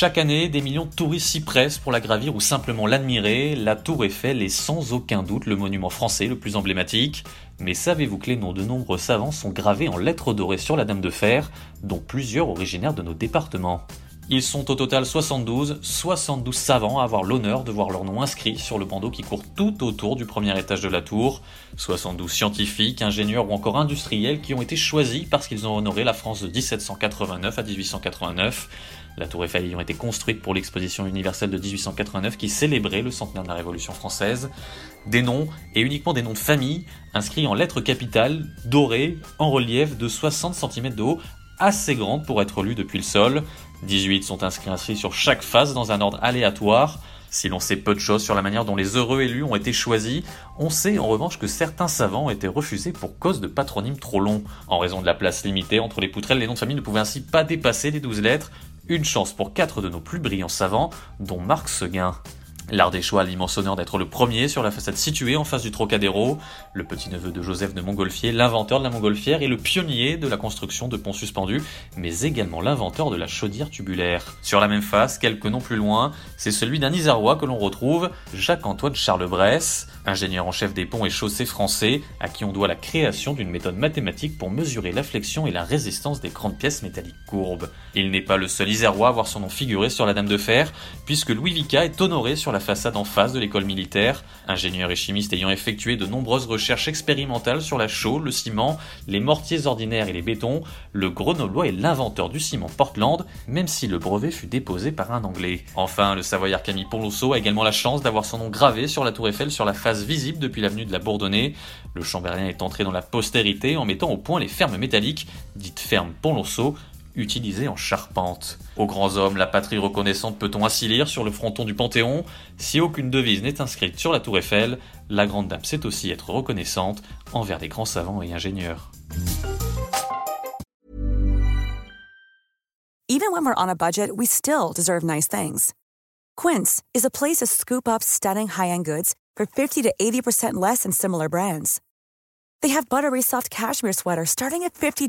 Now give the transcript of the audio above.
Chaque année, des millions de touristes s'y pressent pour la gravir ou simplement l'admirer. La Tour Eiffel est sans aucun doute le monument français le plus emblématique. Mais savez-vous que les noms de nombreux savants sont gravés en lettres dorées sur la Dame de Fer, dont plusieurs originaires de nos départements? Ils sont au total 72, 72 savants à avoir l'honneur de voir leur nom inscrit sur le bandeau qui court tout autour du premier étage de la tour. 72 scientifiques, ingénieurs ou encore industriels qui ont été choisis parce qu'ils ont honoré la France de 1789 à 1889. La tour Eiffel ayant été construite pour l'exposition universelle de 1889 qui célébrait le centenaire de la Révolution française. Des noms, et uniquement des noms de famille, inscrits en lettres capitales, dorées, en relief de 60 cm de haut, assez grandes pour être lues depuis le sol. 18 sont inscrits sur chaque face dans un ordre aléatoire. Si l'on sait peu de choses sur la manière dont les heureux élus ont été choisis, on sait en revanche que certains savants ont été refusés pour cause de patronymes trop longs. En raison de la place limitée entre les poutrelles, les noms de famille ne pouvaient ainsi pas dépasser les 12 lettres. Une chance pour quatre de nos plus brillants savants, dont Marc Seguin. L'art des choix a l'immense honneur d'être le premier sur la façade située en face du Trocadéro, le petit-neveu de Joseph de Montgolfier, l'inventeur de la montgolfière et le pionnier de la construction de ponts suspendus, mais également l'inventeur de la chaudière tubulaire. Sur la même face, quelques noms plus loin, c'est celui d'un Isérois que l'on retrouve, Jacques-Antoine Charles Bresse, ingénieur en chef des ponts et chaussées français, à qui on doit la création d'une méthode mathématique pour mesurer la flexion et la résistance des grandes pièces métalliques courbes. Il n'est pas le seul Isérois à voir son nom figuré sur la Dame de Fer, puisque Louis Vicat est honoré sur la façade en face de l'école militaire, ingénieur et chimiste ayant effectué de nombreuses recherches expérimentales sur la chaux, le ciment, les mortiers ordinaires et les bétons, le grenoblois est l'inventeur du ciment Portland, même si le brevet fut déposé par un Anglais. Enfin, le Savoyard Camille Ponlosso a également la chance d'avoir son nom gravé sur la tour Eiffel sur la face visible depuis l'avenue de la Bourdonnais. Le Chambérien est entré dans la postérité en mettant au point les fermes métalliques, dites fermes Ponlosso, utilisé en charpente. Aux grands hommes, la patrie reconnaissante peut-on ainsi lire sur le fronton du Panthéon? Si aucune devise n'est inscrite sur la tour Eiffel, la grande dame sait aussi être reconnaissante envers les grands savants et ingénieurs. Even when we're on a budget, we still deserve nice things. Quince is a place to scoop up stunning high-end goods for 50 to 80% less than similar brands. They have buttery soft cashmere sweaters starting at $50